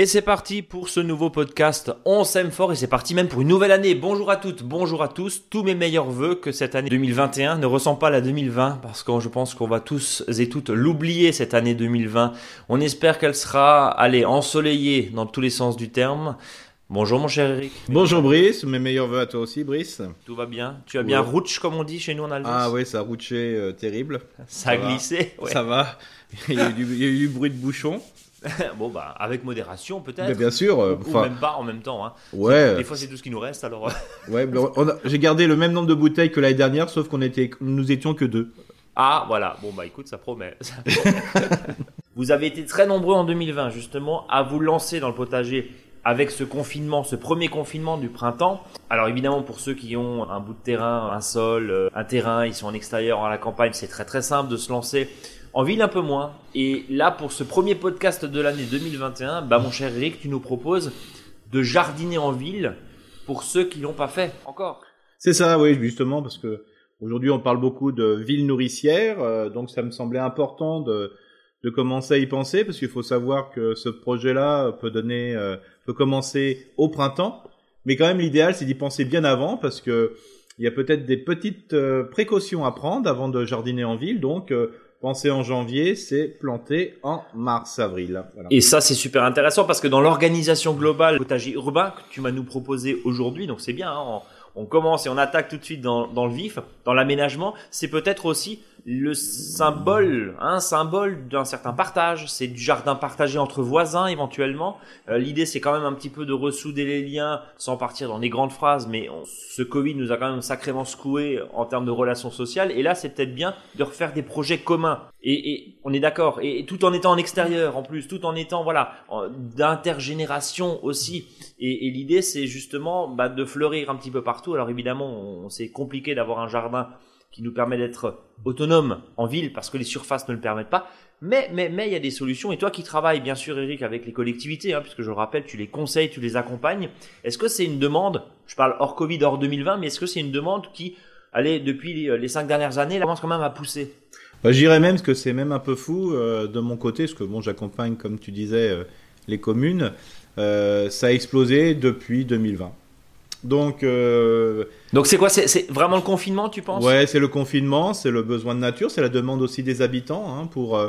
Et c'est parti pour ce nouveau podcast On s'aime fort et c'est parti même pour une nouvelle année. Bonjour à toutes, bonjour à tous. Tous mes meilleurs voeux que cette année 2021 ne ressemble pas à la 2020 parce que je pense qu'on va tous et toutes l'oublier cette année 2020. On espère qu'elle sera, allez, ensoleillée dans tous les sens du terme. Bonjour mon cher Eric. Bonjour Brice, mes meilleurs voeux à toi aussi Brice. Tout va bien Tu as bien ouais. comme on dit chez nous en Alsace Ah oui, ça a rouché euh, terrible. Ça, a glissé Ça va. il, y a eu il y a eu du bruit de bouchon. bon bah avec modération peut-être. bien sûr. Euh, ou, même pas en même temps. Hein. Ouais. Des fois c'est tout ce qui nous reste alors. ouais. J'ai gardé le même nombre de bouteilles que l'année dernière, sauf qu'on était, nous étions que deux. Ah voilà. Bon bah écoute, ça promet. Ça promet. vous avez été très nombreux en 2020 justement à vous lancer dans le potager avec ce confinement, ce premier confinement du printemps. Alors évidemment pour ceux qui ont un bout de terrain, un sol, euh, un terrain, ils sont en extérieur, à la campagne, c'est très très simple de se lancer en ville un peu moins. Et là, pour ce premier podcast de l'année 2021, bah mon cher Eric, tu nous proposes de jardiner en ville pour ceux qui l'ont pas fait encore. C'est ça, oui, justement, parce que aujourd'hui on parle beaucoup de ville nourricière, euh, donc ça me semblait important de, de commencer à y penser, parce qu'il faut savoir que ce projet-là peut donner, euh, peut commencer au printemps, mais quand même l'idéal c'est d'y penser bien avant, parce que il y a peut-être des petites euh, précautions à prendre avant de jardiner en ville, donc Penser en janvier, c'est planter en mars-avril. Et ça, c'est super intéressant parce que dans l'organisation globale potager urbain que tu m'as nous proposé aujourd'hui, donc c'est bien, hein, on, commence et on attaque tout de suite dans le vif, dans l'aménagement, c'est peut-être aussi le symbole, un hein, symbole d'un certain partage. C'est du jardin partagé entre voisins éventuellement. Euh, L'idée, c'est quand même un petit peu de ressouder les liens, sans partir dans des grandes phrases, mais ce Covid nous a quand même sacrément secoué en termes de relations sociales. Et là, c'est peut-être bien de refaire des projets communs. Et, et on est d'accord. Et, et, tout en étant en extérieur, en plus, tout en étant voilà d'intergénération aussi. Et, et l'idée, c'est justement bah, de fleurir un petit peu partout. Alors évidemment, c'est compliqué d'avoir un jardin qui nous permet d'être autonome en ville parce que les surfaces ne le permettent pas. Mais, mais, mais il y a des solutions. Et toi qui travailles, bien sûr, Eric, avec les collectivités, hein, puisque je le rappelle, tu les conseilles, tu les accompagnes. Est-ce que c'est une demande, je parle hors Covid, hors 2020, mais est-ce que c'est une demande qui, allez, depuis les cinq dernières années, commence quand même à pousser? Bah, J'irais même que c'est même un peu fou euh, de mon côté, parce que bon, j'accompagne, comme tu disais, euh, les communes. Euh, ça a explosé depuis 2020. Donc, euh... donc c'est quoi C'est vraiment le confinement, tu penses? Ouais, c'est le confinement, c'est le besoin de nature, c'est la demande aussi des habitants hein, pour euh,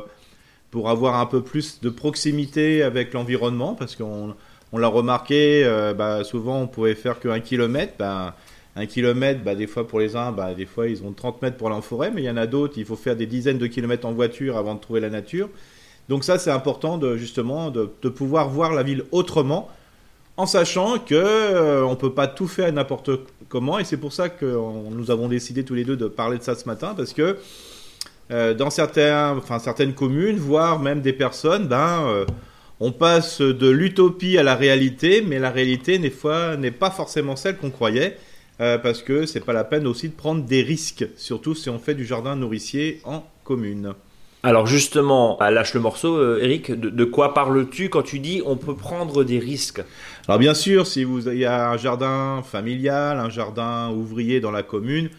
pour avoir un peu plus de proximité avec l'environnement, parce qu'on on l'a remarqué, euh, bah, souvent on pouvait faire qu'un kilomètre. Bah, un kilomètre, bah, des fois pour les uns, bah, des fois ils ont 30 mètres pour aller en forêt, mais il y en a d'autres, il faut faire des dizaines de kilomètres en voiture avant de trouver la nature. Donc ça, c'est important de justement de, de pouvoir voir la ville autrement en sachant que euh, on peut pas tout faire n'importe comment et c'est pour ça que nous avons décidé tous les deux de parler de ça ce matin parce que euh, dans certains, enfin certaines communes, voire même des personnes, ben euh, on passe de l'utopie à la réalité, mais la réalité n'est pas forcément celle qu'on croyait euh, parce que c'est pas la peine aussi de prendre des risques, surtout si on fait du jardin nourricier en commune. Alors justement, bah, lâche le morceau, euh, Eric. De, de quoi parles-tu quand tu dis on peut prendre des risques? Alors bien sûr, si vous il y a un jardin familial, un jardin ouvrier dans la commune,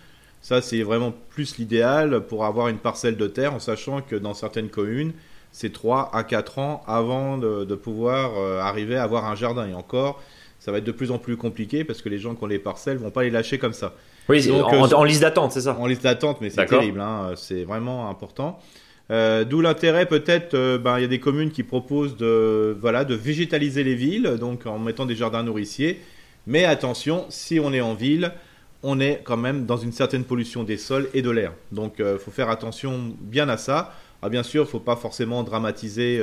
ça c'est vraiment plus l'idéal pour avoir une parcelle de terre, en sachant que dans certaines communes, c'est 3 à 4 ans avant de, de pouvoir euh, arriver à avoir un jardin. Et encore, ça va être de plus en plus compliqué parce que les gens qui ont les parcelles vont pas les lâcher comme ça. Oui, Donc, en, euh, en, liste d'attente, c'est ça? En liste d'attente, mais c'est terrible, hein, c'est vraiment important. Euh, D'où l'intérêt peut-être, euh, ben, il y a des communes qui proposent de, végétaliser les villes, donc en mettant des jardins nourriciers. Mais attention, si on est en ville, on est quand même dans une certaine pollution des sols et de l'air. Donc il euh, faut faire attention bien à ça. Ah, bien sûr, il ne faut pas forcément dramatiser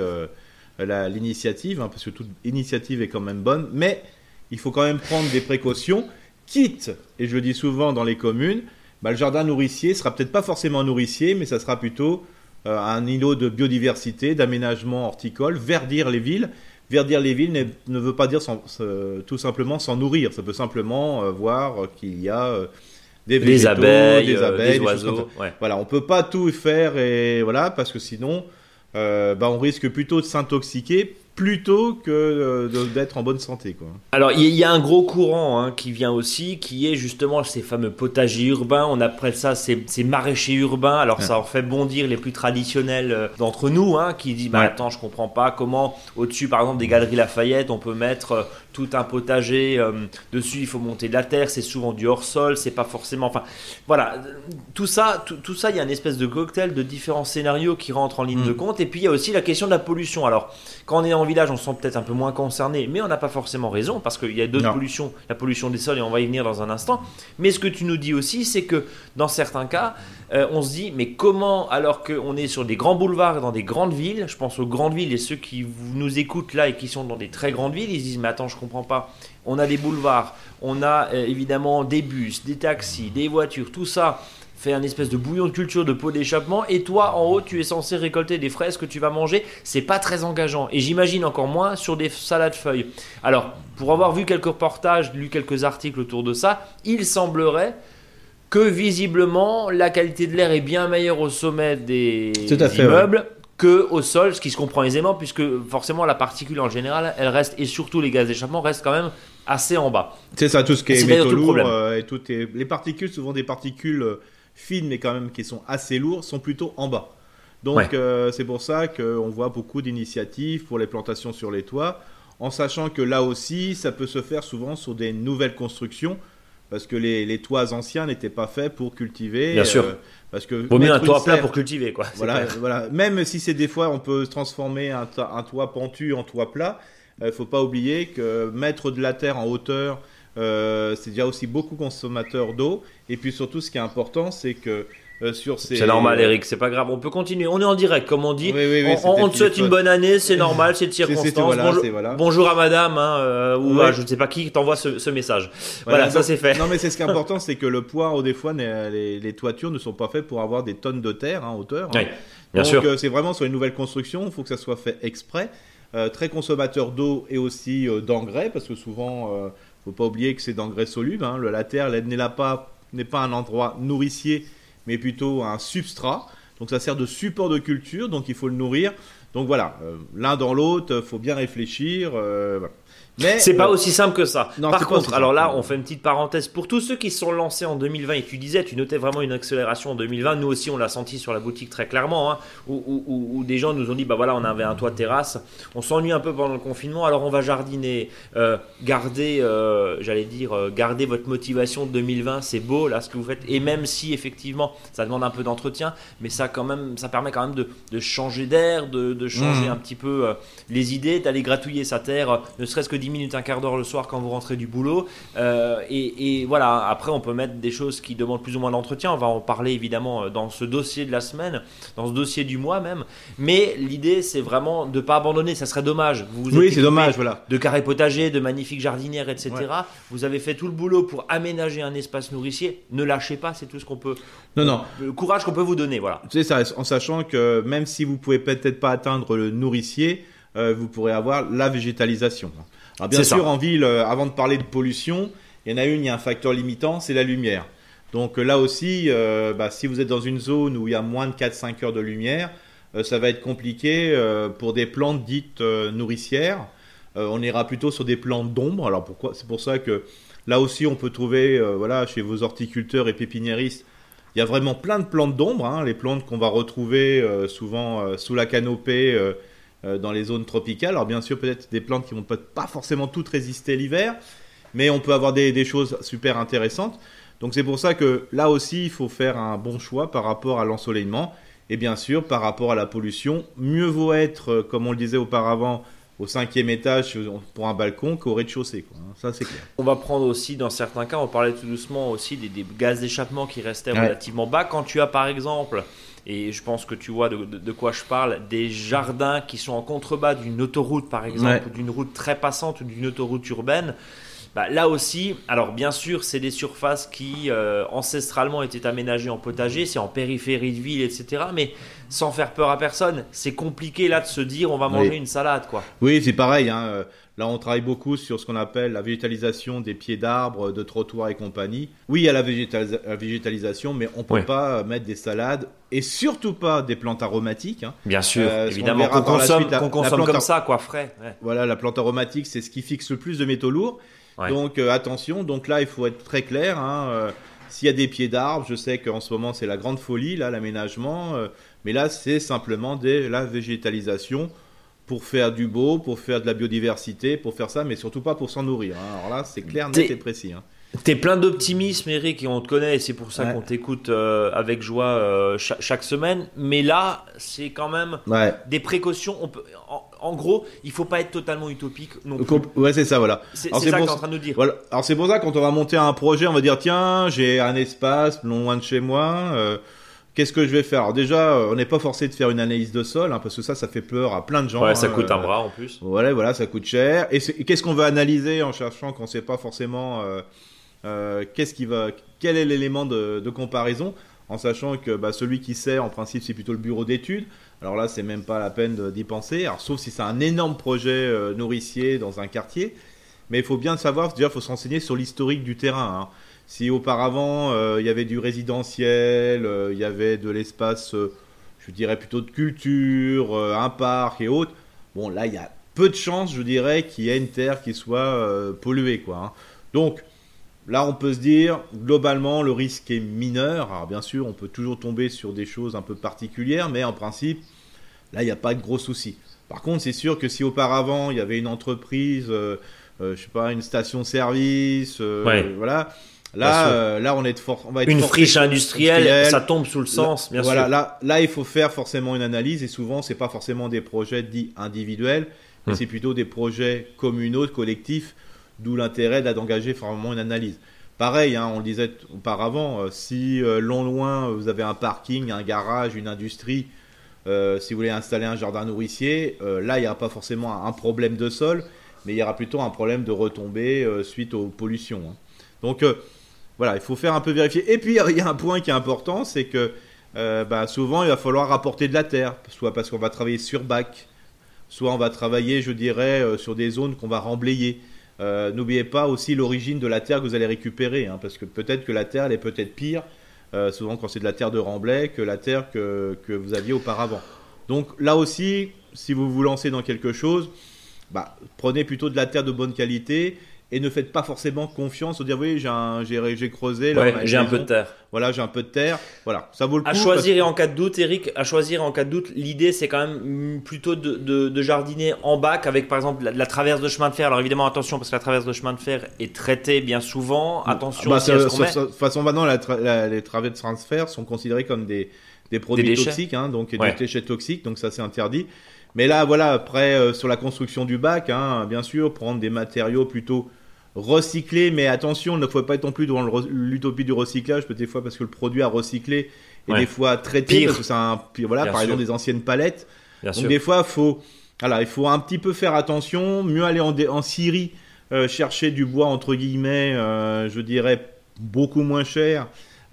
l'initiative, hein, parce que toute initiative est quand même bonne, mais il faut quand même prendre des précautions, quitte, et je le dis souvent dans les communes, bah, le jardin nourricier sera peut-être pas forcément nourricier, mais ça sera plutôt un îlot de biodiversité, d'aménagement horticole, verdir les villes. Verdir les villes ne, veut pas dire sans, euh, tout simplement s'en nourrir. Ça peut simplement euh, voir qu'il y a euh, des, végétaux, abeilles, des, abeilles, des oiseaux. Ouais. Voilà, on peut pas tout faire et voilà parce que sinon, bah, on risque plutôt de s'intoxiquer plutôt que euh, d'être en bonne santé. Quoi. Alors il y, a un gros courant hein, qui vient aussi, qui est justement ces fameux potagers urbains. On appelle ça ces, maraîchers urbains. Alors ça en fait bondir les plus traditionnels euh, d'entre nous, hein, qui disent bah, attends je comprends pas comment au-dessus par exemple des galeries Lafayette on peut mettre euh, tout un potager dessus. Il faut monter de la terre. C'est souvent du hors sol. C'est pas forcément. Enfin voilà tout ça, tout, ça il y a une espèce de cocktail de différents scénarios qui rentrent en ligne de mm. compte. Et puis il y a aussi la question de la pollution. Alors quand on est en village, on se sent peut-être un peu moins concerné, mais on n'a pas forcément raison parce qu'il y a d'autres pollutions, la pollution des sols, et on va y venir dans un instant. Mais ce que tu nous dis aussi, c'est que dans certains cas, euh, on se dit, mais comment, alors qu'on est sur des grands boulevards dans des grandes villes, je pense aux grandes villes et ceux qui nous écoutent là et qui sont dans des très grandes villes, ils se disent, mais attends, je comprends pas. On a des boulevards, on a euh, évidemment des bus, des taxis, des voitures, tout ça fait un espèce de bouillon de culture de pot d'échappement et toi en haut tu es censé récolter des fraises que tu vas manger. C'est pas très engageant et j'imagine encore moins sur des salades feuilles. Alors pour avoir vu quelques reportages lu quelques articles autour de ça il semblerait que visiblement la qualité de l'air est bien meilleure au sommet des, immeubles que au sol, ce qui se comprend aisément puisque forcément la particule en général, elle reste et surtout les gaz d'échappement restent quand même assez en bas. C'est ça, tout ce qui est, métaux lourds euh, et tout les particules, souvent des particules euh, fines mais quand même qui sont assez lourds, sont plutôt en bas. Donc euh, c'est pour ça qu'on voit beaucoup d'initiatives pour les plantations sur les toits, en sachant que là aussi, ça peut se faire souvent sur des nouvelles constructions, parce que les, toits anciens n'étaient pas faits pour cultiver. Bien sûr. Euh, parce que Vaut mieux un toit plat pour cultiver, quoi. Voilà, voilà. Même si c'est des fois, on peut transformer un, toit pentu en toit plat, il euh, ne faut pas oublier que mettre de la terre en hauteur, c'est déjà aussi beaucoup consommateur d'eau. Et puis surtout, ce qui est important, c'est que euh, sur ces... C'est normal, Eric, c'est pas grave. On peut continuer. On est en direct, comme on dit. on, te souhaite une bonne année, c'est normal, c'est de circonstance. bonjour, à madame, hein, euh, ou à je ne sais pas qui t'envoie ce, ce message. Voilà, ça c'est fait. Non, mais c'est ce qui est important, c'est que le poids, au des fois, les, les, toitures ne sont pas faites pour avoir des tonnes de terre en hauteur. Hein. bien sûr. Donc, euh, c'est vraiment sur une nouvelle construction, il faut que ça soit fait exprès. très consommateur d'eau et aussi d'engrais, parce que souvent, il ne faut pas oublier que c'est d'engrais solubles. Hein. la terre, elle n'est pas n'est pas un endroit nourricier, mais plutôt un substrat. Donc ça sert de support de culture, donc il faut le nourrir. Donc voilà, euh, l'un dans l'autre, il faut bien réfléchir. Euh, mais c'est pas euh, aussi simple que ça. Par contre, alors là, on fait une petite parenthèse pour tous ceux qui se sont lancés en 2020 et tu disais, tu notais vraiment une accélération en 2020. Nous aussi, on l'a senti sur la boutique très clairement, hein, où, des gens nous ont dit, bah voilà, on avait un toit terrasse, on s'ennuie un peu pendant le confinement, alors on va jardiner, euh, garder, euh, j'allais dire, garder votre motivation de 2020, c'est beau là ce que vous faites. Et même si effectivement, ça demande un peu d'entretien, mais ça quand même, ça permet quand même de, changer d'air, de, changer mmh. un petit peu les idées, d'aller gratouiller sa terre, ne serait-ce que 10 minutes, un quart d'heure le soir quand vous rentrez du boulot. Euh, et, voilà, après on peut mettre des choses qui demandent plus ou moins d'entretien. On va en parler évidemment euh, dans ce dossier de la semaine, dans ce dossier du mois même. Mais l'idée c'est vraiment de ne pas abandonner, ça serait dommage. Vous, oui, c'est dommage, voilà. De carrés potagers, de magnifiques jardinières, etc. Vous avez fait tout le boulot pour aménager un espace nourricier. Ne lâchez pas, c'est tout ce qu'on peut. Non, non. Le courage qu'on peut vous donner, voilà. C'est ça, en sachant que même si vous pouvez peut-être pas atteindre le nourricier, euh, vous pourrez avoir la végétalisation. Alors bien sûr, en ville, euh, avant de parler de pollution, il y en a une, il y a un facteur limitant, c'est la lumière. Donc euh, là aussi, bah, si vous êtes dans une zone où il y a moins de 4-5 heures de lumière, ça va être compliqué pour des plantes dites nourricières. on ira plutôt sur des plantes d'ombre. Alors pourquoi C'est pour ça que là aussi, on peut trouver, voilà, chez vos horticulteurs et pépiniéristes, il y a vraiment plein de plantes d'ombre. Hein, les plantes qu'on va retrouver souvent sous la canopée euh, dans les zones tropicales. Alors bien sûr, peut-être des plantes qui vont pas forcément toutes résister l'hiver, mais on peut avoir des, choses super intéressantes. Donc c'est pour ça que là aussi, il faut faire un bon choix par rapport à l'ensoleillement. Et bien sûr, par rapport à la pollution, mieux vaut être, euh, comme on le disait auparavant, au cinquième étage pour un balcon qu'au rez-de-chaussée. Hein. Ça, c'est clair. On va prendre aussi, dans certains cas, on parlait tout doucement aussi des, gaz d'échappement qui restaient relativement bas. Quand tu as, par exemple, et je pense que tu vois de, quoi je parle, des jardins qui sont en contrebas d'une autoroute par exemple, d'une route très passante ou d'une autoroute urbaine. Bah, là aussi, alors bien sûr, c'est des surfaces qui euh, ancestralement étaient aménagées en potager, c'est en périphérie de ville, etc. Mais sans faire peur à personne, c'est compliqué là de se dire on va manger une salade, quoi. Oui, c'est pareil. Hein. Là, on travaille beaucoup sur ce qu'on appelle la végétalisation des pieds d'arbres, de trottoirs et compagnie. Oui, il y a la, végétalisation, mais on ne peut pas mettre des salades et surtout pas des plantes aromatiques. Hein. Bien sûr, euh, évidemment, qu'on consomme, comme ça, quoi, frais. Voilà, la plante aromatique, c'est ce qui fixe le plus de métaux lourds. Donc euh, attention, donc là, il faut être très clair. Hein, euh, s'il y a des pieds d'arbres, je sais qu'en ce moment, c'est la grande folie, là, l'aménagement. mais là, c'est simplement de la végétalisation pour faire du beau, pour faire de la biodiversité, pour faire ça, mais surtout pas pour s'en nourrir. Hein. Alors là, c'est clair, net et précis. Hein. T'es plein d'optimisme, Eric, et on te connaît, et c'est pour ça qu'on t'écoute euh, avec joie euh, chaque, semaine. Mais là, c'est quand même des précautions. On peut, en, gros, il faut pas être totalement utopique non plus. Ouais, c'est ça, voilà. C'est ça que tu es en train de nous dire. Voilà. Alors c'est pour ça, quand on va monter un projet, on va dire tiens, j'ai un espace loin de chez moi. Euh, Qu'est-ce que je vais faire? Alors déjà, euh, on n'est pas forcé de faire une analyse de sol, hein, parce que ça, ça fait peur à plein de gens. Ouais, ça coûte un euh, bras en plus. Voilà, voilà, ça coûte cher. Et qu'est-ce qu'on va analyser en cherchant qu'on ne sait pas forcément euh, qu'est-ce qui va, quel est l'élément de, comparaison, en sachant que bah, celui qui sait, en principe, c'est plutôt le bureau d'études. Alors là, c'est même pas la peine d'y penser. Alors sauf si c'est un énorme projet nourricier dans un quartier, mais il faut bien savoir. Déjà, il faut se renseigner sur l'historique du terrain. Hein. Si auparavant euh, il y avait du résidentiel, euh, il y avait de l'espace, euh, je dirais plutôt de culture, un parc et autres, bon là il y a peu de chances, je dirais, qu'il y ait une terre qui soit polluée. Quoi, hein. Donc là on peut se dire, globalement le risque est mineur. Alors bien sûr on peut toujours tomber sur des choses un peu particulières, mais en principe là il n'y a pas de gros soucis. Par contre c'est sûr que si auparavant il y avait une entreprise, je sais pas, une station-service, voilà Là, euh, là, on est de on va être une friche industrielle, ça tombe sous le sens, bien voilà, Là, là, il faut faire forcément une analyse et souvent, c'est pas forcément des projets dits individuels, mais hmm. c'est plutôt des projets communaux, collectifs, d'où l'intérêt d'engager vraiment une analyse. Pareil, hein, on le disait auparavant, euh, si euh, long loin vous avez un parking, un garage, une industrie, si vous voulez installer un jardin nourricier, là il n'y aura pas forcément un, problème de sol, mais il y aura plutôt un problème de retombée suite aux pollutions. Hein. Donc voilà, il faut faire un peu vérifier. Et puis, il y a un point qui est important, c'est que euh, bah, souvent, il va falloir apporter de la terre, soit parce qu'on va travailler sur bac, soit on va travailler, je dirais, euh, sur des zones qu'on va remblayer. Euh, n'oubliez pas aussi l'origine de la terre que vous allez récupérer, hein, parce que peut-être que la terre, elle est peut-être pire, souvent quand c'est de la terre de remblai, que la terre que, que, vous aviez auparavant. Donc là aussi, si vous vous lancez dans quelque chose, bah, prenez plutôt de la terre de bonne qualité et ne faites pas forcément confiance au dire oui j'ai j'ai creusé j'ai un peu de terre. Voilà j'ai un peu de terre. Voilà ça vaut le coup à choisir et en cas de doute Eric à choisir en cas de doute l'idée c'est quand même plutôt de, de, jardiner en bac avec par exemple la, traverse de chemin de fer. Alors évidemment attention parce que la traverse de chemin de fer est traitée bien souvent. Attention bah, de toute façon maintenant les traverses de chemin de fer sont considérées comme des des produits toxiques hein, donc des déchets toxiques donc ça c'est interdit. Mais là, voilà, après, euh, sur la construction du bac, hein, bien sûr, prendre des matériaux plutôt recyclés, mais attention, il ne faut pas être non plus dans l'utopie du recyclage, peut-être des fois parce que le produit à recycler est des fois traité, parce que c'est un, voilà, par exemple des anciennes palettes. Donc des fois, faut, voilà, il faut un petit peu faire attention, mieux aller en, en Syrie euh, chercher du bois entre guillemets, euh, je dirais beaucoup moins cher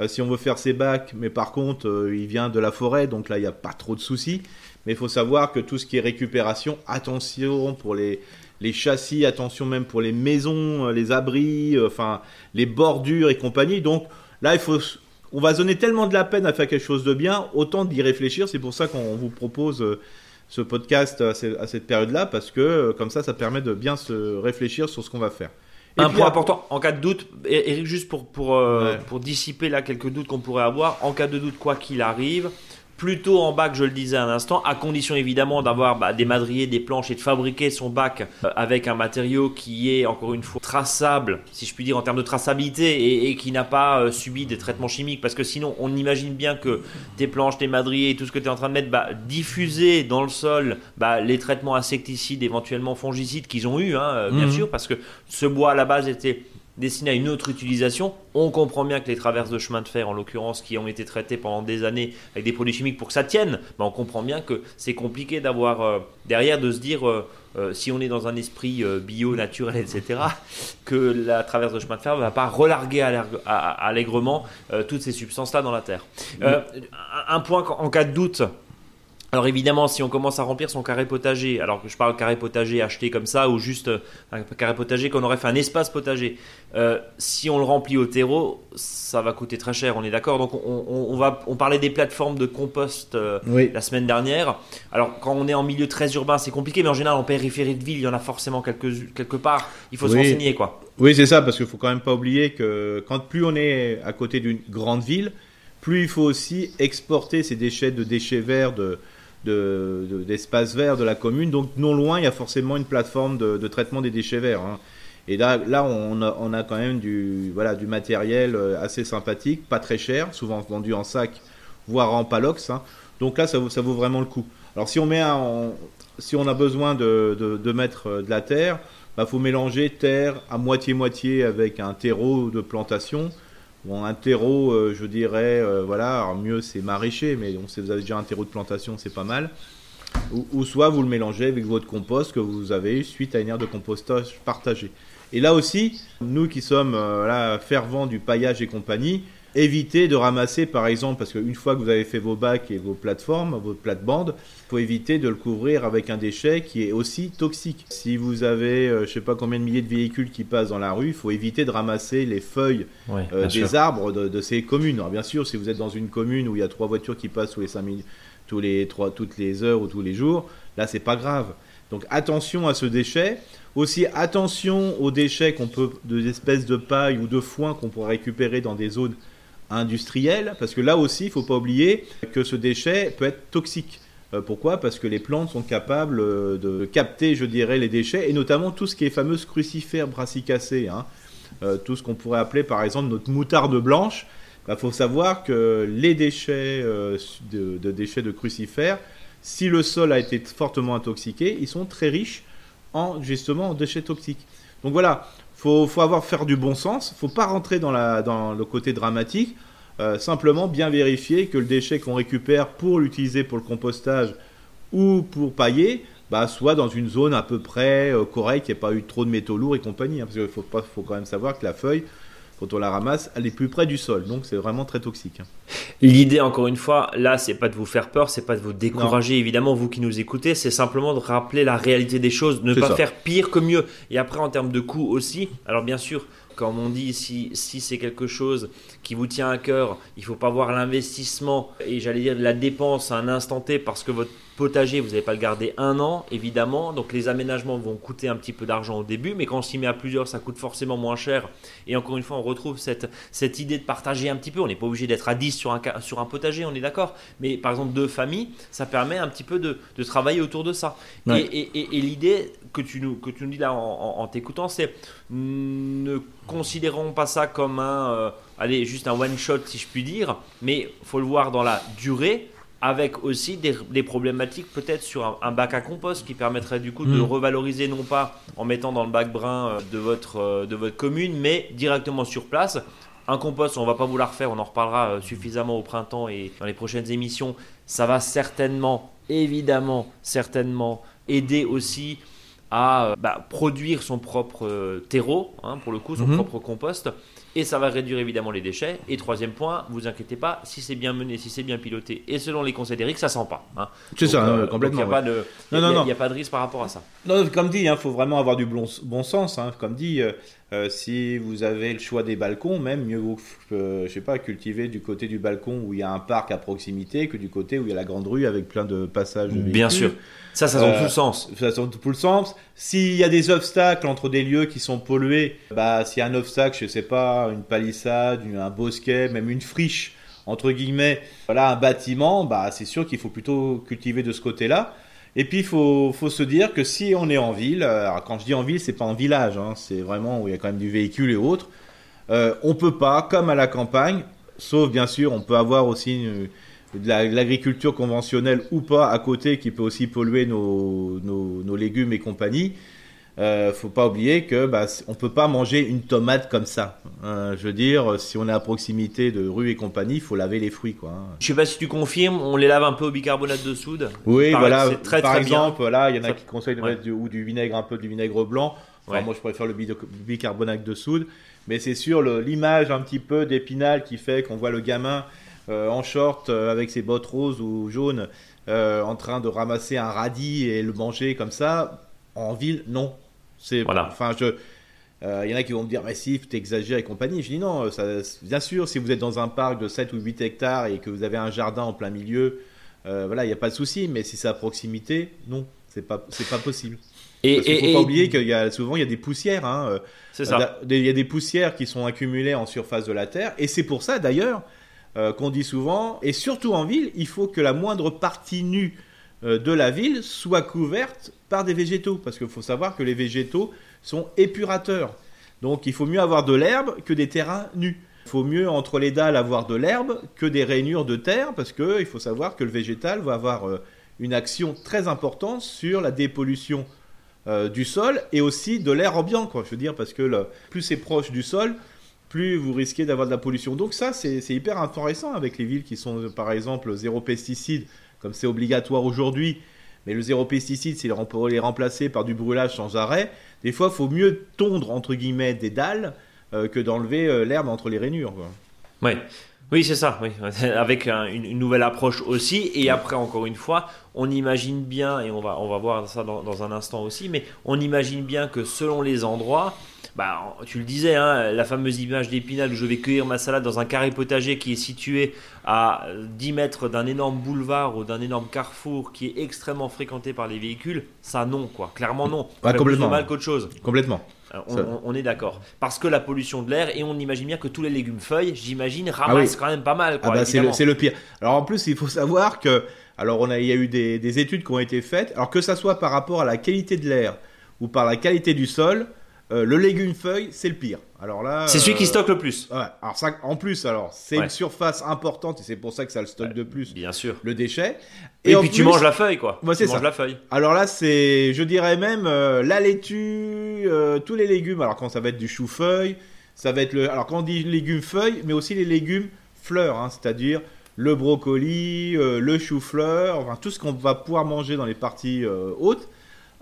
si on veut faire ses bacs, mais par contre, il vient de la forêt, donc là, il n'y a pas trop de soucis. Mais il faut savoir que tout ce qui est récupération, attention pour les, les châssis, attention même pour les maisons, euh, les abris, euh, enfin les bordures et compagnie. Donc là, il faut, on va donner tellement de la peine à faire quelque chose de bien, autant d'y réfléchir. C'est pour ça qu'on vous propose euh, ce podcast à cette période-là, parce que comme ça, ça permet de bien se réfléchir sur ce qu'on va faire. un point important, en cas de doute, Eric, juste pour, pour, pour dissiper là quelques doutes qu'on pourrait avoir, en cas de doute, quoi qu'il arrive, plutôt en bac, je le disais à l'instant, à condition évidemment d'avoir bah, des madriers, des planches et de fabriquer son bac euh, avec un matériau qui est encore une fois traçable, si je puis dire en termes de traçabilité, et, qui n'a pas euh, subi des traitements chimiques, parce que sinon on imagine bien que tes planches, tes madriers et tout ce que tu es en train de mettre, bah, diffuser dans le sol bah, les traitements insecticides, éventuellement fongicides qu'ils ont eu, hein, euh, bien mhm. sûr, parce que ce bois à la base était destiné à une autre utilisation. On comprend bien que les traverses de chemin de fer, en l'occurrence, qui ont été traitées pendant des années avec des produits chimiques pour que ça tienne, ben, on comprend bien que c'est compliqué d'avoir euh, derrière de se dire, euh, euh, si on est dans un esprit bio, naturel, etc., que la traverse de chemin de fer ne va pas relarguer allègrement toutes ces substances-là dans la terre. un point en cas de doute, Alors évidemment, si on commence à remplir son carré potager, alors que je parle carré potager acheté comme ça, ou juste euh, un carré potager qu'on aurait fait un espace potager, euh, si on le remplit au terreau, ça va coûter très cher, on est d'accord. Donc on, va, on parlait des plateformes de compost euh, la semaine dernière. Alors quand on est en milieu très urbain, c'est compliqué, mais en général en périphérie de ville, il y en a forcément quelque, quelque part. Il faut se renseigner quoi. Oui, c'est ça, parce qu'il faut quand même pas oublier que quand plus on est à côté d'une grande ville, plus il faut aussi exporter ces déchets de déchets verts de d'espace de, vert de la commune. Donc non loin, il y a forcément une plateforme de, traitement des déchets verts. Hein. Et là, là on, a, on, a, quand même du, voilà, du matériel euh, assez sympathique, pas très cher, souvent vendu en sac, voire en palox. Hein. Donc là, ça vaut, ça vaut vraiment le coup. Alors si on, met si on a besoin de, de, mettre euh, de la terre, il bah, faut mélanger terre à moitié-moitié avec un terreau de plantation. Bon, un terreau, euh, je dirais, euh, voilà, alors mieux c'est maraîcher, mais si vous avez déjà un terreau de plantation, c'est pas mal. Ou, soit vous le mélangez avec votre compost que vous avez eu suite à une aire de compostage partagée. Et là aussi, nous qui sommes euh, là, fervents du paillage et compagnie, évitez de ramasser, par exemple, parce qu'une fois que vous avez fait vos bacs et vos plateformes, vos plates-bandes, il faut éviter de le couvrir avec un déchet qui est aussi toxique. Si vous avez, je euh, je sais pas combien de milliers de véhicules qui passent dans la rue, il faut éviter de ramasser les feuilles euh, des arbres de, ces communes. Alors bien sûr, si vous êtes dans une commune où il y a trois voitures qui passent tous les cinq tous les trois, toutes les heures ou tous les jours, là c'est pas grave. Donc attention à ce déchet. Aussi attention aux déchets qu'on peut, de espèces de paille ou de foin qu'on pourrait récupérer dans des zones industriel, parce que là aussi, il ne faut pas oublier que ce déchet peut être toxique. Euh, pourquoi? Parce que les plantes sont capables euh, de capter, je dirais, les déchets, et notamment tout ce qui est fameuse crucifère brassicacée, hein. euh, tout ce qu'on pourrait appeler par exemple notre moutarde blanche. Il bah, faut savoir que les déchets de, de, déchets de crucifères, si le sol a été fortement intoxiqué, ils sont très riches en justement en déchets toxiques. Donc voilà, faut, faut avoir faire du bon sens. Faut pas rentrer dans, le côté dramatique. Euh, simplement bien vérifier que le déchet qu'on récupère pour l'utiliser pour le compostage ou pour pailler, bah, soit dans une zone à peu près euh, correcte, qui n'y ait pas eu trop de métaux lourds et compagnie. Hein, parce qu'il faut, faut quand même savoir que la feuille, quand on la ramasse, elle est plus près du sol. Donc c'est vraiment très toxique. Hein. L'idée, encore une fois, là, c'est pas de vous faire peur, c'est pas de vous décourager, évidemment, vous qui nous écoutez, c'est simplement de rappeler la réalité des choses, ne pas faire pire que mieux. Et après, en termes de coûts aussi, alors bien sûr, comme on dit, si, si c'est quelque chose qui vous tient à cœur, il faut pas voir l'investissement et j'allais dire la dépense à un instant T parce que votre potager, vous n'allez pas le garder un an, évidemment. Donc les aménagements vont coûter un petit peu d'argent au début, mais quand on s'y met à plusieurs, ça coûte forcément moins cher. Et encore une fois, on retrouve cette, cette idée de partager un petit peu. On n'est pas obligé d'être à 10 sur un, sur un potager, on est d'accord. Mais par exemple, deux familles, ça permet un petit peu de, de travailler autour de ça. Et, et, l'idée que tu, nous, que tu nous dis là en, t'écoutant, c'est ne considérons pas ça comme un, euh, allez, juste un one-shot si je puis dire, mais faut le voir dans la durée avec aussi des, problématiques peut-être sur un, bac à compost qui permettrait du coup de hmm. revaloriser non pas en mettant dans le bac brun euh, de votre, euh, de votre commune, mais directement sur place. Un compost, on va pas vous la refaire, on en reparlera suffisamment au printemps et dans les prochaines émissions. Ça va certainement, évidemment, certainement aider aussi à bah, produire son propre terreau, hein, pour le coup, son hmm. propre compost et ça va réduire évidemment les déchets. Et troisième point, vous inquiétez pas, si c'est bien mené, si c'est bien piloté, et selon les conseils d'Eric, ça sent pas. Hein. C'est ça, euh, complètement. Il n'y a, pas de, non, a, pas de risque par rapport à ça. Non, comme dit, il hein, faut vraiment avoir du bon, bon sens. Hein. Comme dit, euh, euh, si vous avez le choix des balcons, même mieux vaut, je sais pas, cultiver du côté du balcon où il y a un parc à proximité que du côté où il y a la grande rue avec plein de passages de Bien sûr. Ça, ça sent tout le sens. Ça sent tout le sens. S'il y a des obstacles entre des lieux qui sont pollués, bah, s'il y a un obstacle, je sais pas, une palissade, un bosquet, même une friche, entre guillemets, voilà, un bâtiment, bah, c'est sûr qu'il faut plutôt cultiver de ce côté-là. Et puis, il faut, faut, se dire que si on est en ville, alors quand je dis en ville, c'est pas en village, hein, c'est vraiment où il y a quand même du véhicule et autres, euh, on peut pas, comme à la campagne, sauf bien sûr, on peut avoir aussi de l'agriculture conventionnelle ou pas à côté qui peut aussi polluer nos, nos, légumes et compagnie. Euh, faut pas oublier que bah, on peut pas manger une tomate comme ça. Euh, je veux dire, si on est à proximité de rue et compagnie, il faut laver les fruits, quoi. Hein. Je sais pas si tu confirmes, on les lave un peu au bicarbonate de soude. Oui, voilà. Très, par exemple, là, il y en a qui conseillent de mettre du, ou du vinaigre, un peu du vinaigre blanc. Moi, je préfère le bicarbonate de soude. Mais c'est sûr, l'image un petit peu d'épinal qui fait qu'on voit le gamin euh, en short euh, avec ses bottes roses ou jaunes euh, en train de ramasser un radis et le manger comme ça. En ville, non. C'est Voilà. Enfin, je. Il y en a qui vont me dire, mais si, tu exagères et compagnie. Je dis non, ça, bien sûr, si vous êtes dans un parc de 7 ou 8 hectares et que vous avez un jardin en plein milieu, euh, voilà, il n'y a pas de souci. Mais si c'est à proximité, non, c'est pas, c'est pas possible. Et, Parce qu'il faut et- pas et- oublier qu'il y a souvent il y a des poussières. Hein, euh, c'est ça. il y a des poussières qui sont accumulées en surface de la Terre. Et c'est pour ça d'ailleurs euh, qu'on dit souvent, et surtout en ville, il faut que la moindre partie nue euh, de la ville soit couverte par des végétaux. Parce qu'il faut savoir que les végétaux sont épurateurs. Donc il faut mieux avoir de l'herbe que des terrains nus. Il faut mieux entre les dalles avoir de l'herbe que des rainures de terre, parce qu'il faut savoir que le végétal va avoir euh, une action très importante sur la dépollution euh, du sol et aussi de l'air ambiant, quoi. Je veux dire, parce que plus c'est proche du sol, plus vous risquez d'avoir de la pollution. Donc ça, c'est hyper intéressant avec les villes qui sont, euh, par exemple, zéro pesticide, comme c'est obligatoire aujourd'hui. Mais le zéro pesticide, c'est pour les remplacer par du brûlage sans arrêt. Des fois, il faut mieux tondre, entre guillemets, des dalles euh, que d'enlever euh, l'herbe entre les rainures. quoi. Oui, c'est ça, avec un- une, nouvelle approche aussi. Et après, encore une fois, on imagine bien, et on va, on va voir ça dans un instant aussi, mais on imagine bien que selon les endroits, bah, tu le disais, hein, la fameuse image d'Épinal où je vais cueillir ma salade dans un carré potager qui est situé à 10 mètres d'un énorme boulevard ou d'un énorme carrefour qui est extrêmement fréquenté par les véhicules, ça non, quoi. Clairement non. Ça fait plus de complètement. mal qu'autre chose. Complètement. Alors, on, Ça- on- on est d'accord. Parce que la pollution de l'air, et on imagine bien que tous les légumes feuilles, j'imagine, ramassent quand même pas mal. Ah bah c'est le, c'est le pire. Alors en plus, il faut savoir que, alors on a, il y a eu des, des études qui ont été faites. Alors que ça soit par rapport à la qualité de l'air ou par la qualité du sol, euh, le légume feuille, c'est le pire. Alors là, C'est celui qui euh, stocke le plus. ouais, alors ça, en plus, alors c'est Ouais. une surface importante et c'est pour ça que ça le stocke de plus Bien sûr. le déchet. Et, puis tu manges la feuille, quoi. C'est tu manges ça. la feuille. Alors là, c'est, je dirais même euh, la laitue, tous les légumes. Alors quand ça va être du chou-feuille, ça va être le. Alors quand on dit légumes feuilles, mais aussi les légumes fleurs, hein, c'est-à-dire le brocoli, le chou-fleur, enfin tout ce qu'on va pouvoir manger dans les parties hautes.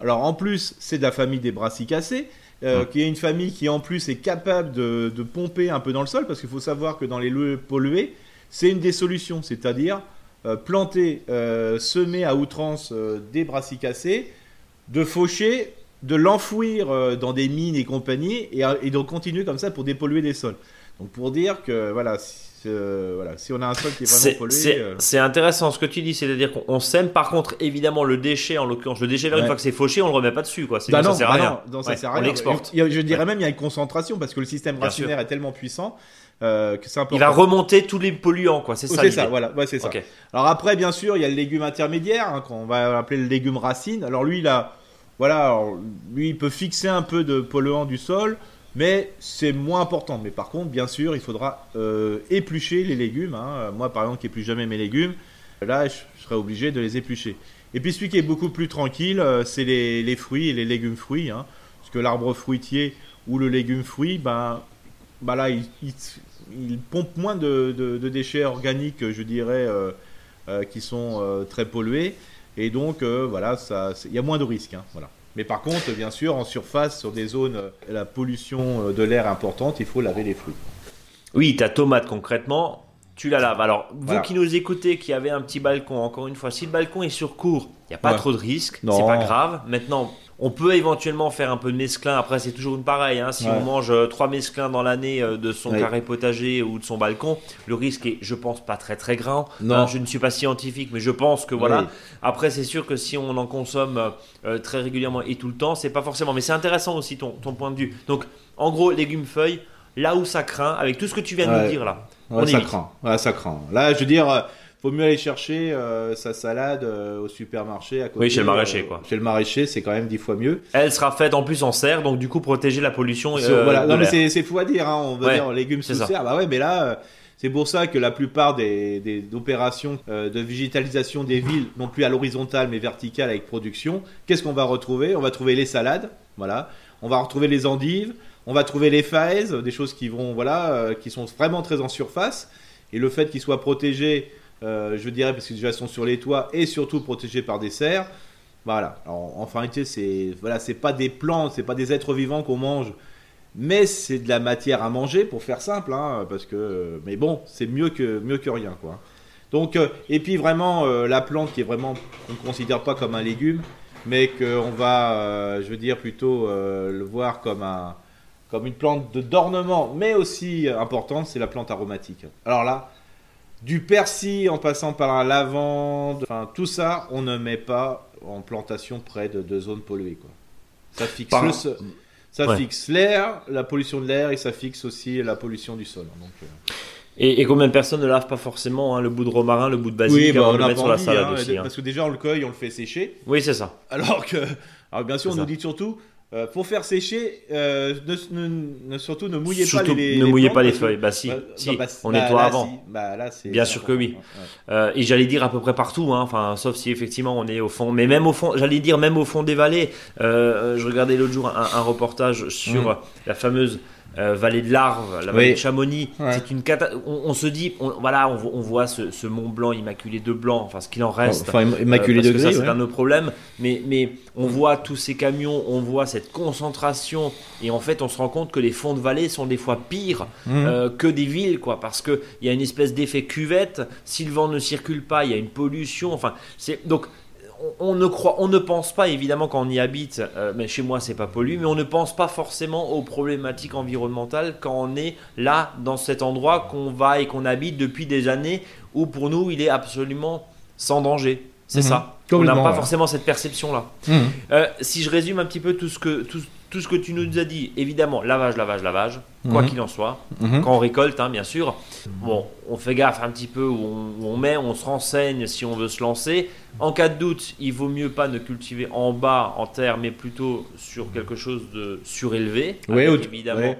Alors en plus, c'est de la famille des brassicacées. Euh, Hum. qui est une famille qui en plus est capable de, de pomper un peu dans le sol parce qu'il faut savoir que dans les lieux pollués, c'est une des solutions, c'est-à-dire euh, planter, euh, semer à outrance euh, des brassicacées, de faucher, de l'enfouir dans des mines et compagnie, et, et de continuer comme ça pour dépolluer des sols. Donc pour dire que voilà, si, euh, voilà, si on a un sol qui est vraiment pollué, c'est- euh, c'est intéressant ce que tu dis, c'est-à-dire qu'on on sème. Par contre, évidemment, le déchet, en l'occurrence, le déchet vert, une fois que c'est fauché, on le remet pas dessus, quoi. C'est bah ça sert à bah rien. non, non, ça Ouais, sert à on rien. l'exporte. Il je dirais même il y a une concentration parce que le système Bien sûr. racinaire est tellement puissant euh, que important. Il va remonter tous les polluants, quoi. C'est Oh, ça. c'est ça, voilà, ouais, c'est ça. Alors après, bien sûr, il y a le légume intermédiaire, hein, qu'on va appeler le légume racine. Alors lui, là, voilà, alors, lui, il peut fixer un peu de polluant du sol, mais c'est moins important. Mais par contre, bien sûr, il faudra euh, éplucher les légumes. hein. Moi, par exemple, qui épluche jamais mes légumes, là, je, je serai obligé de les éplucher. Et puis celui qui est beaucoup plus tranquille, euh, c'est les, fruits et les légumes fruits. hein. parce que l'arbre fruitier ou le légume fruit, ben, là, il, pompe moins de, déchets organiques, je dirais, euh, qui sont très pollués. Et donc, voilà, il y a moins de risques. hein, voilà. Mais par contre, bien sûr, en surface, sur des zones, euh, la pollution euh, de l'air importante, il faut laver les fruits. Oui, ta tomate concrètement, tu la laves. Alors, vous Voilà. qui nous écoutez, qui avez un petit balcon, encore une fois, si le balcon est sur court, il n'y a pas Ouais. trop de risques, c'est pas grave. Maintenant, on peut éventuellement faire un peu de mesclin. Après, c'est toujours une pareil. hein. Si Ouais. on mange euh, trois mesclins dans l'année euh, de son Ouais. carré potager ou de son balcon, le risque est, je pense, pas très très grand. Non. Hein, je ne suis pas scientifique, mais je pense que voilà. Oui. Après, c'est sûr que si on en consomme euh, euh, très régulièrement et tout le temps, c'est pas forcément. Mais c'est intéressant aussi ton, ton point de vue. Donc, en gros, légumes feuilles, là où ça craint, avec tout ce que tu viens de Ouais. nous dire là. Ouais, ça craint. Ouais, ça craint. Là, je veux dire, euh, faut mieux aller chercher euh, sa salade euh, au supermarché à côté. Oui, chez le maraîcher, quoi. Chez le maraîcher, c'est quand même dix fois mieux. Elle sera faite en plus en serre, donc du coup protéger la pollution. Euh, voilà. Non, mais c'est, c'est fou à dire. Hein. On veut Ouais, dire légumes sous ça. serre. Bah ouais, mais là, c'est pour ça que la plupart des, des opérations euh, de végétalisation des villes, non plus à l'horizontale mais verticale avec production, qu'est-ce qu'on va retrouver? On va trouver les salades, voilà. On va retrouver les endives. On va trouver les faèses, des choses qui vont, voilà, euh, qui sont vraiment très en surface. Et le fait qu'ils soient protégés, euh, je dirais, parce qu'ils sont sur les toits et surtout protégés par des serres. Voilà. Alors, en réalité, c'est voilà, c'est pas des plantes, c'est pas des êtres vivants qu'on mange, mais c'est de la matière à manger pour faire simple, hein, parce que. Mais bon, c'est mieux que mieux que rien, quoi. Donc, euh, et puis vraiment, la plante qui est vraiment, on ne considère pas comme un légume, mais qu'on va, je veux dire, plutôt le voir comme, un, comme une plante d'ornement, mais aussi importante, c'est la plante aromatique. Alors là, du persil en passant par la lavande, enfin tout ça, on ne met pas en plantation près de, zones polluées. Quoi. Ça fixe ça fixe l'air, la pollution de l'air et ça fixe aussi la pollution du sol. Donc, et, combien de personnes ne lavent pas forcément hein, le bout de romarin, le bout de basilic oui, bah, sur la salade hein, aussi, hein. Parce que déjà on le cueille, on le fait sécher. Oui, c'est ça. Alors que, alors bien sûr, on nous dit surtout, euh, pour faire sécher, euh, ne, surtout ne mouillez pas les, Ne mouillez pas les feuilles. Bah si, bah, si bah, on nettoie là, avant. Bah, là, Bien sûr que oui. Euh, et j'allais dire à peu près partout, hein, enfin, sauf si effectivement on est au fond. Mais même au fond, j'allais dire même au fond des vallées. je regardais l'autre jour un, reportage sur mm. la fameuse euh, vallée de l'Arve, la vallée de Chamonix. C'est une on, se dit, voilà, on, voit ce, Mont Blanc immaculé de blanc, enfin ce qu'il en reste. Enfin, immaculé euh, de gris. Ça, c'est un autre problème. Mais, mais on voit tous ces camions, on voit cette concentration, et en fait, on se rend compte que les fonds de vallée sont des fois pires mmh. euh, que des villes, quoi, parce qu'il y a une espèce d'effet cuvette. Si le vent ne circule pas, il y a une pollution. Enfin, c'est donc on ne croit, on ne pense pas évidemment quand on y habite, euh, mais chez moi c'est pas pollué, mais on ne pense pas forcément aux problématiques environnementales quand on est là dans cet endroit qu'on va et qu'on habite depuis des années où pour nous il est absolument sans danger. C'est mhm. ça. On n'a pas forcément cette perception là. Mhm. Euh, si je résume un petit peu tout ce que tout, tout ce que tu nous as dit, évidemment, lavage, lavage, lavage, quoi mhm. qu'il en soit. Mhm. Quand on récolte, hein, bien sûr. Bon, on fait gaffe un petit peu où on, met, on se renseigne si on veut se lancer. En cas de doute, il vaut mieux pas ne cultiver en bas, en terre, mais plutôt sur quelque chose de surélevé. Oui, évidemment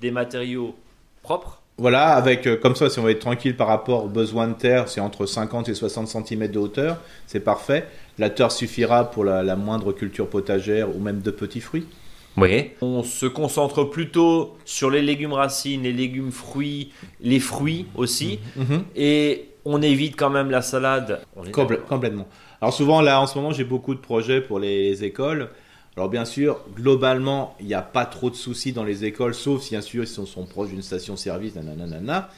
des matériaux propres. Voilà, avec euh, comme ça, si on veut être tranquille par rapport aux besoins de terre, c'est entre 50 et 60 cm de hauteur, c'est parfait. La terre suffira pour la moindre culture potagère ou même de petits fruits. Oui. On se concentre plutôt sur les légumes racines, les légumes fruits, les fruits aussi. Mhm. Mhm. Et on évite quand même la salade. complètement. Alors souvent là en ce moment j'ai beaucoup de projets pour les écoles. Alors bien sûr, globalement, il n'y a pas trop de soucis dans les écoles, sauf si bien sûr ils sont, proches d'une station-service, nanana.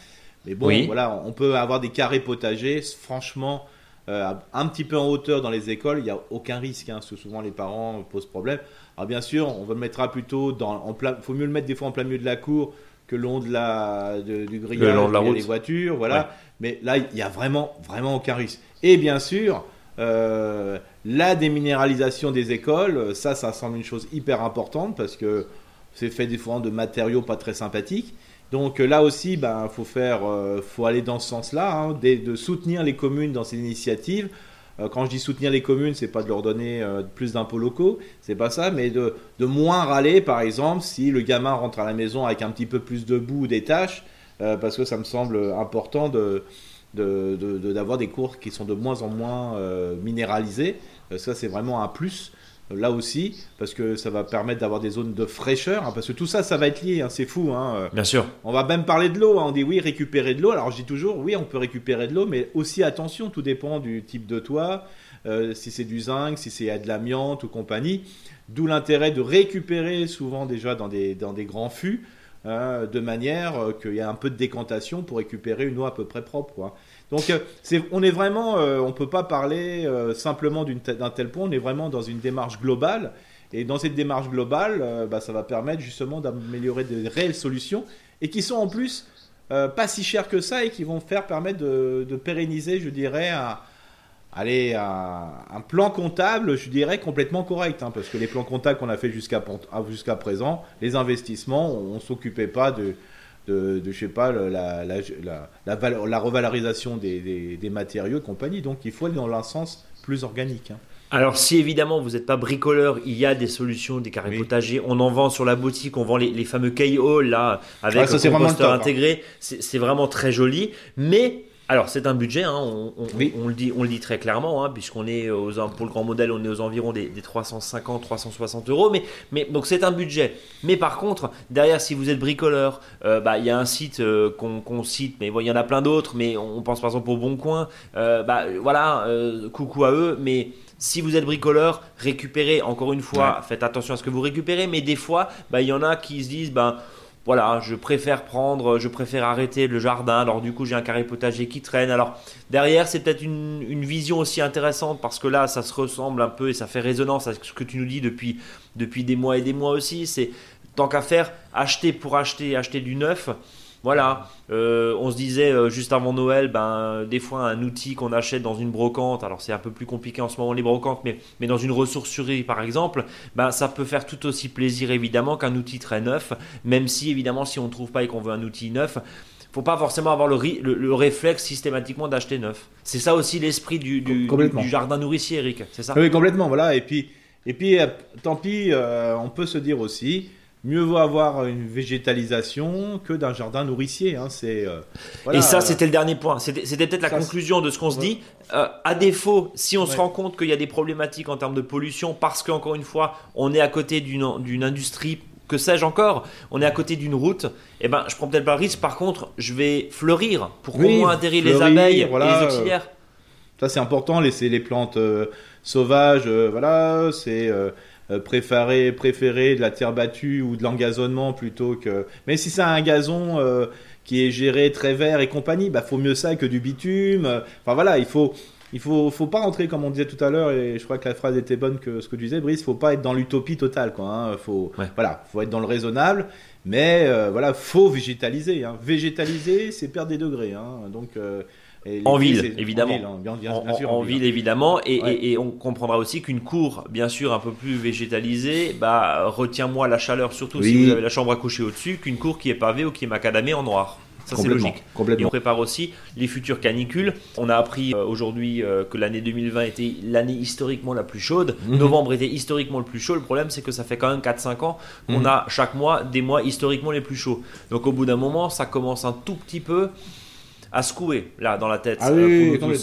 Mais bon, voilà, on peut avoir des carrés potagers. Franchement, euh, un petit peu en hauteur dans les écoles, il n'y a aucun risque, hein, parce que souvent les parents posent problème. Alors bien sûr, on le mettra plutôt dans, en plein, faut mieux le mettre des fois en plein milieu de la cour que le long de la, du grillage, long de la route. des voitures, voilà. Mais là, il n'y a vraiment, vraiment aucun risque. Et bien sûr, euh, la déminéralisation des écoles, ça, ça semble une chose hyper importante parce que c'est fait des fois de matériaux pas très sympathiques. Donc là aussi, ben, faut faire, euh, faut aller dans ce sens-là, hein, de, soutenir les communes dans ces initiatives. Euh, quand je dis soutenir les communes, c'est pas de leur donner euh, plus d'impôts locaux, c'est pas ça, mais de, moins râler, par exemple, si le gamin rentre à la maison avec un petit peu plus de boue ou des tâches, parce que ça me semble important de d'avoir des cours qui sont de moins en moins minéralisés. ça, c'est vraiment un plus là aussi, parce que ça va permettre d'avoir des zones de fraîcheur, hein, parce que tout ça, ça va être lié, hein, c'est fou. Hein, Bien sûr. On va même parler de l'eau, on dit oui, récupérer de l'eau. Alors je dis toujours, oui, on peut récupérer de l'eau, mais aussi attention, tout dépend du type de toit, euh, si c'est du zinc, si c'est de l'amiante ou compagnie. D'où l'intérêt de récupérer souvent déjà dans des, dans des grands fûts, de manière euh, qu'il y a un peu de décantation pour récupérer une eau à peu près propre. Quoi. Donc, euh, on est vraiment, euh, on peut pas parler euh, simplement d'un tel point, on est vraiment dans une démarche globale. Et dans cette démarche globale, bah, ça va permettre justement d'améliorer des réelles solutions et qui sont en plus pas si chères que ça et qui vont faire permettre de, pérenniser, je dirais, un, un, plan comptable, je dirais, complètement correct. Hein, parce que les plans comptables qu'on a fait jusqu'à jusqu'à présent, les investissements, on ne s'occupait pas de, de, je sais pas, la, la, la, revalorisation des, des, matériaux et compagnie. Donc il faut aller dans un sens plus organique. Hein. Alors si évidemment vous n'êtes pas bricoleur, il y a des solutions, des carrés potagers. On en vend sur la boutique, on vend les, fameux KO là avec un composteur hein. intégré. C'est vraiment très joli, mais alors c'est un budget, hein, on, le dit, on le dit très clairement, hein, puisqu'on est aux, pour le grand modèle, on est aux environs des, 350-360 euros, mais, mais donc c'est un budget. Mais par contre, derrière, si vous êtes bricoleur, euh, bah, il y a un site euh, qu'on cite, mais il y en a plein d'autres, mais on pense par exemple au Bon Coin, euh, bah, voilà, coucou à eux, mais si vous êtes bricoleur, récupérez, encore une fois, faites attention à ce que vous récupérez, mais des fois, bah, il y en a qui se disent, bah, voilà, je préfère prendre, je préfère arrêter le jardin. Alors du coup, j'ai un carré potager qui traîne. Alors derrière, c'est peut-être une, vision aussi intéressante parce que là, ça se ressemble un peu et ça fait résonance à ce que tu nous dis depuis depuis des mois et des mois aussi. C'est tant qu'à faire, acheter pour acheter, acheter du neuf. Voilà, euh, on se disait euh, juste avant Noël, ben des fois un outil qu'on achète dans une brocante, alors c'est un peu plus compliqué en ce moment les brocantes, mais, mais dans une ressourcerie par exemple, ben ça peut faire tout aussi plaisir évidemment qu'un outil très neuf, même si évidemment si on ne trouve pas et qu'on veut un outil neuf, faut pas forcément avoir le, le, réflexe systématiquement d'acheter neuf. C'est ça aussi l'esprit du, du, du, jardin nourricier, Eric, c'est ça? Oui, complètement, voilà, et puis, et puis euh, tant pis, on peut se dire aussi mieux vaut avoir une végétalisation que d'un jardin nourricier. Hein. C'est, euh, Et ça, c'était le dernier point. C'était, peut-être la conclusion de ce qu'on se dit. Euh, à défaut, si on se rend compte qu'il y a des problématiques en termes de pollution, parce qu'encore une fois, on est à côté d'une, d'une industrie, que sais-je encore, on est à côté d'une route, eh ben, je prends peut-être pas le risque. Par contre, je vais fleurir pour au moins atterrir les abeilles voilà, les auxiliaires. Ça, c'est important, laisser les plantes euh, sauvages. voilà, c'est euh, préférer, préférer de la terre battue ou de l'engazonnement plutôt que. Mais si c'est un gazon euh, qui est géré très vert et compagnie, bah faut mieux ça que du bitume. Enfin voilà, il faut. Il faut, faut pas rentrer comme on disait tout à l'heure et je crois que la phrase était bonne que ce que tu disais Brice, faut pas être dans l'utopie totale quoi. Hein. Faut voilà, faut être dans le raisonnable, mais euh, voilà, faut végétaliser. Hein. Végétaliser, c'est perdre des degrés. Hein. Donc en ville, évidemment. En ville, évidemment. Et, on comprendra aussi qu'une cour, bien sûr, un peu plus végétalisée, bah, retient-moi la chaleur, surtout si vous avez la chambre à coucher au-dessus, qu'une cour qui est pavée ou qui est macadamée en noir. Ça, c'est logique. Et on prépare aussi les futures canicules. On a appris euh, aujourd'hui euh, que l'année 2020 était l'année historiquement la plus chaude. Mhm. Novembre était historiquement le plus chaud. Le problème, c'est que ça fait quand même 4-5 ans qu'on mhm. a chaque mois des mois historiquement les plus chauds. Donc, au bout d'un moment, ça commence un tout petit peu à secouer là dans la tête. Ah oui, euh,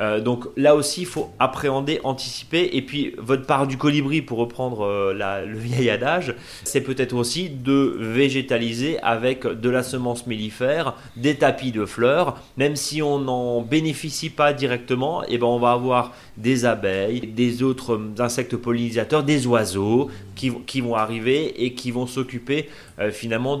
euh, donc là aussi, il faut appréhender, anticiper. Et puis, votre part du colibri, pour reprendre euh, le vieil adage, c'est peut-être aussi de végétaliser avec de la semence mellifère, des tapis de fleurs. Même si on n'en bénéficie pas directement, et eh ben on va avoir des abeilles, des autres insectes pollinisateurs, des oiseaux qui, vont arriver et qui vont s'occuper euh, finalement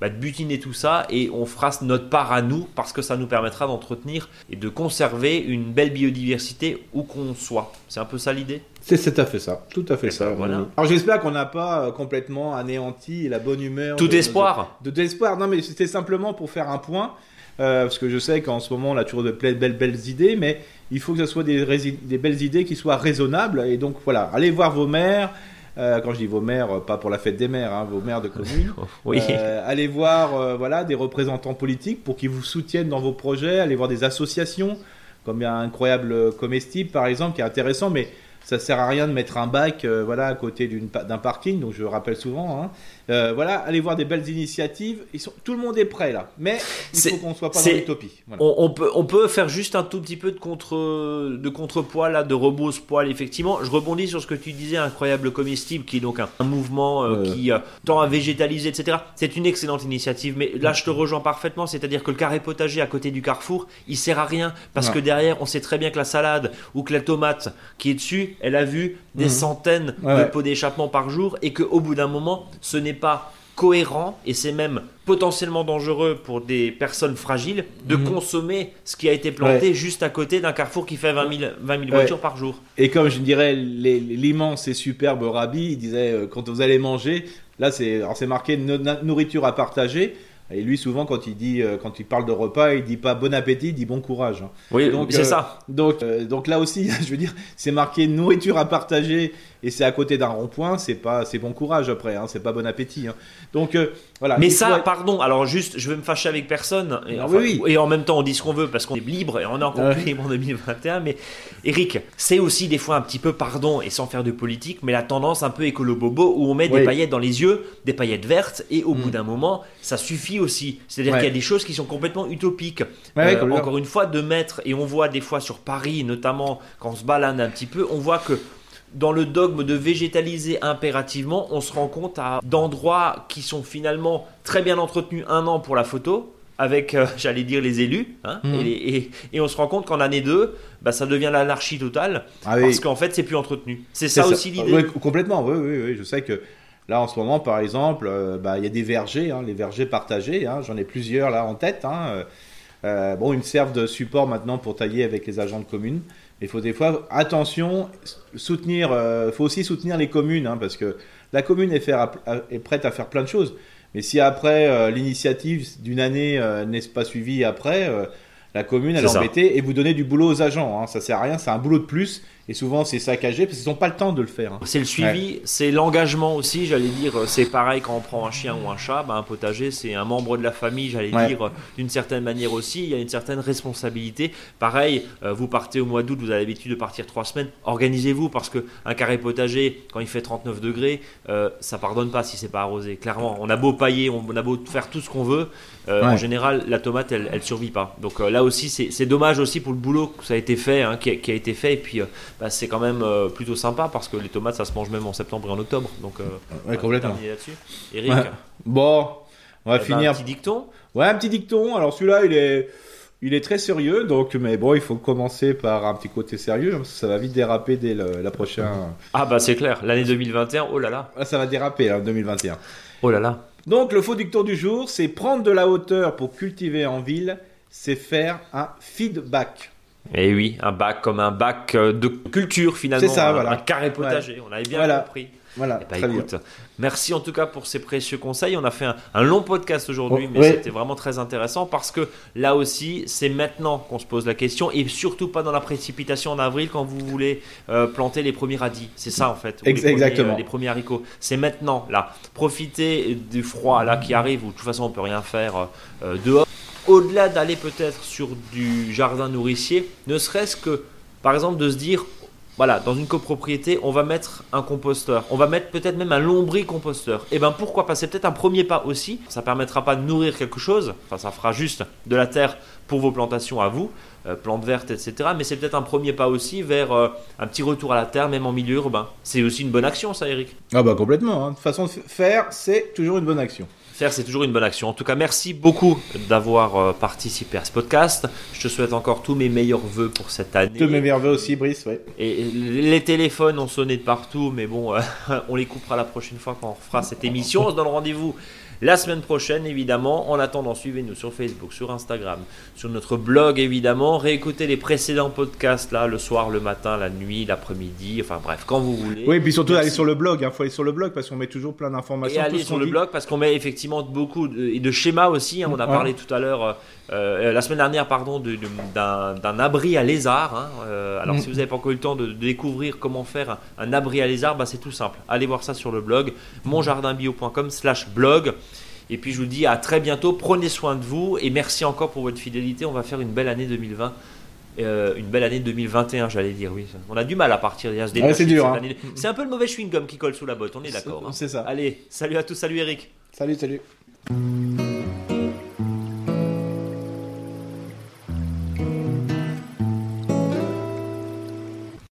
bah, de, butiner tout ça. Et on fera notre part à nous parce que ça nous permettra d'entretenir et de conserver une belle biodiversité où qu'on soit. C'est un peu ça l'idée? C'est tout à fait ça, tout à fait ça. voilà. Alors j'espère qu'on n'a pas euh, complètement anéanti la bonne humeur. Tout espoir. De, espoir. Non mais c'était simplement pour faire un point. Euh, parce que je sais qu'en ce moment on a toujours de belles, belles, belles idées, mais il faut que ce soit des, des, belles idées qui soient raisonnables. Et donc voilà, allez voir vos maires. Euh, quand je dis vos maires, pas pour la fête des maires, hein, vos maires de communes. oui. allez voir voilà, des représentants politiques pour qu'ils vous soutiennent dans vos projets. Allez voir des associations comme il y a un incroyable comestible par exemple qui est intéressant, mais ça sert à rien de mettre un bac euh, voilà à côté d'un parking donc je le rappelle souvent hein. Euh, voilà allez voir des belles initiatives. Ils sont tout le monde est prêt là. Mais il faut qu'on soit pas dans l'utopie. On, peut on peut faire juste un tout petit peu de contre de contrepoids là de rebrousse poil. Effectivement je rebondis sur ce que tu disais incroyable comestible qui est donc un, mouvement euh, qui tend à végétaliser etc c'est une excellente initiative mais là je te rejoins parfaitement. C'est-à-dire que le carré potager à côté du carrefour il sert à rien parce que derrière on sait très bien que la salade ou que la tomate qui est dessus elle a vu des mhm. centaines de pots d'échappement par jour et qu'au bout d'un moment, ce n'est pas cohérent et c'est même potentiellement dangereux pour des personnes fragiles de mhm. consommer ce qui a été planté juste à côté d'un carrefour qui fait 20 000, voitures par jour. Et comme je dirais l'immense et superbe Rabbi, il disait euh, quand vous allez manger, là c'est marqué nourriture à partager. Et lui, souvent, quand il dit, euh, quand il parle de repas, il dit pas bon appétit, il dit bon courage. Oui, donc c'est euh, ça. Donc, donc là aussi, je veux dire, c'est marqué nourriture à partager et c'est à côté d'un rond-point, c'est pas, c'est bon courage après, hein, c'est pas bon appétit. Hein. Donc euh, voilà. Mais ça, pardon. Alors juste, je vais me fâcher avec personne. Et, ah et en même temps, on dit ce qu'on veut parce qu'on est libre et on est encore plus libre en 2021. Mais Eric, c'est aussi des fois un petit peu, pardon, et sans faire de politique, mais la tendance un peu écolo-bobo où on met des paillettes dans les yeux, des paillettes vertes, et au bout mm. d'un moment, ça suffit aussi. C'est-à-dire qu'il y a des choses qui sont complètement utopiques. Euh, encore une fois, de mettre, et on voit des fois sur Paris, notamment quand on se balade un petit peu, on voit que dans le dogme de végétaliser impérativement, on se rend compte à d'endroits qui sont finalement très bien entretenus un an pour la photo, avec, euh, j'allais dire, les élus. Hein, mhm. et, on se rend compte qu'en année 2, bah, ça devient l'anarchie totale, ah parce qu'en fait, c'est plus entretenu. C'est ça, aussi l'idée. complètement, oui, oui, oui. Je sais que Là, en ce moment, par exemple, euh, bah, il y a des vergers, hein, les vergers partagés. hein, J'en ai plusieurs là en tête. hein, euh, euh, bon, ils me servent de support maintenant pour tailler avec les agents de communes. Il faut des fois, attention, soutenir. Il faut aussi soutenir les communes, hein, parce que la commune est, faire- est prête à faire plein de choses. Mais si après euh, l'initiative d'une année n'est pas suivie après, la commune elle est embêtée et vous donnez du boulot aux agents. Hein, ça sert à rien, c'est un boulot de plus. Et souvent c'est saccagé parce qu'ils n'ont pas le temps de le faire. hein. C'est le suivi, c'est l'engagement aussi, j'allais dire. C'est pareil quand on prend un chien ou un chat, bah, un potager, c'est un membre de la famille, j'allais Ouais. dire, d'une certaine manière aussi. Il y a une certaine responsabilité. Pareil, euh, vous partez au mois d'août, vous avez l'habitude de partir trois semaines. Organisez-vous parce que un carré potager, quand il fait 39 degrés, euh, ça pardonne pas si c'est pas arrosé. Clairement, on a beau pailler, on a beau faire tout ce qu'on veut, euh, Ouais. en général, la tomate, elle, elle survit pas. Donc euh, là aussi, c'est dommage aussi pour le boulot que ça a été fait, hein, qui, a, qui a été fait. Et puis, euh, bah, c'est quand même euh, plutôt sympa parce que les tomates, ça se mange même en septembre et en octobre. Donc, euh, on va complètement. là-dessus. Eric, Ouais. Bon, on va eh ben, finir. un petit dicton. Ouais, un petit dicton. Alors celui-là, il est, il est très sérieux. Donc, mais bon, il faut commencer par un petit côté sérieux. hein, parce que ça va vite déraper dès le- la prochaine. Ah bah c'est clair, l'année 2021, oh là là, Ah, ça va déraper en 2021. oh là là. Donc le faux dicton du jour, c'est prendre de la hauteur pour cultiver en ville, c'est faire un feedback. Et Eh oui, un bac comme un bac euh, de culture finalement, C'est ça, un, voilà. un carré potager, on avait bien Voilà. compris. Voilà, Eh ben, très bien. merci en tout cas pour ces précieux conseils. On a fait un, un long podcast aujourd'hui, Oh, mais c'était vraiment très intéressant parce que là aussi, c'est maintenant qu'on se pose la question et surtout pas dans la précipitation en avril quand vous voulez euh, planter les premiers radis. C'est ça en fait. les Ex- premiers, exactement. euh, les premiers haricots. C'est maintenant là. Profitez du froid là qui arrive où de toute façon on peut rien faire euh, euh, dehors. Au-delà d'aller peut-être sur du jardin nourricier, ne serait-ce que par exemple de se dire voilà, dans une copropriété, on va mettre un composteur. On va mettre peut-être même un lombricomposteur. Et ben pourquoi pas? C'est peut-être un premier pas aussi. Ça permettra pas de nourrir quelque chose. Enfin, ça fera juste de la terre pour vos plantations à vous, plantes vertes, etc. Mais c'est peut-être un premier pas aussi vers euh, un petit retour à la terre, même en milieu urbain. C'est aussi une bonne action, ça, Eric? Ah bah complètement. hein. De toute façon, f- faire, c'est toujours une bonne action. Faire, c'est toujours une bonne action. En tout cas, merci beaucoup d'avoir euh, participé à ce podcast. Je te souhaite encore tous mes meilleurs voeux pour cette année. De m'émerveiller aussi, Brice, ouais. Et les téléphones ont sonné de partout, mais bon, euh, on les coupera la prochaine fois quand on fera cette émission. On se donne rendez-vous la semaine prochaine, évidemment. En attendant, suivez-nous sur Facebook, sur Instagram, sur notre blog, évidemment. Réécoutez les précédents podcasts, là, le soir, le matin, la nuit, l'après-midi, enfin bref, quand vous voulez. Oui, et puis surtout Merci. aller sur le blog. Il faut aller sur le blog parce qu'on met toujours plein d'informations. Et ce sur le dit. blog parce qu'on met effectivement beaucoup de, et de schémas aussi. hein. on a Ouais. parlé tout à l'heure, euh, euh, la semaine dernière, pardon, d'un d'un abri à lézard. hein. Euh, alors, Mm. si vous n'avez pas encore eu le temps de, de découvrir comment faire un, un abri à lézard, bah, c'est tout simple. Allez voir ça sur le blog monjardinbio.com/slash blog. Et puis, je vous dis à très bientôt. Prenez soin de vous et merci encore pour votre fidélité. On va faire une belle année 2020. euh, une belle année 2021, j'allais dire, oui. On a du mal à partir. Ouais, c'est dur, hein. C'est un peu le mauvais chewing-gum qui colle sous la botte, on est d'accord. hein. C'est ça. Allez, salut à tous, salut Eric. Salut, salut.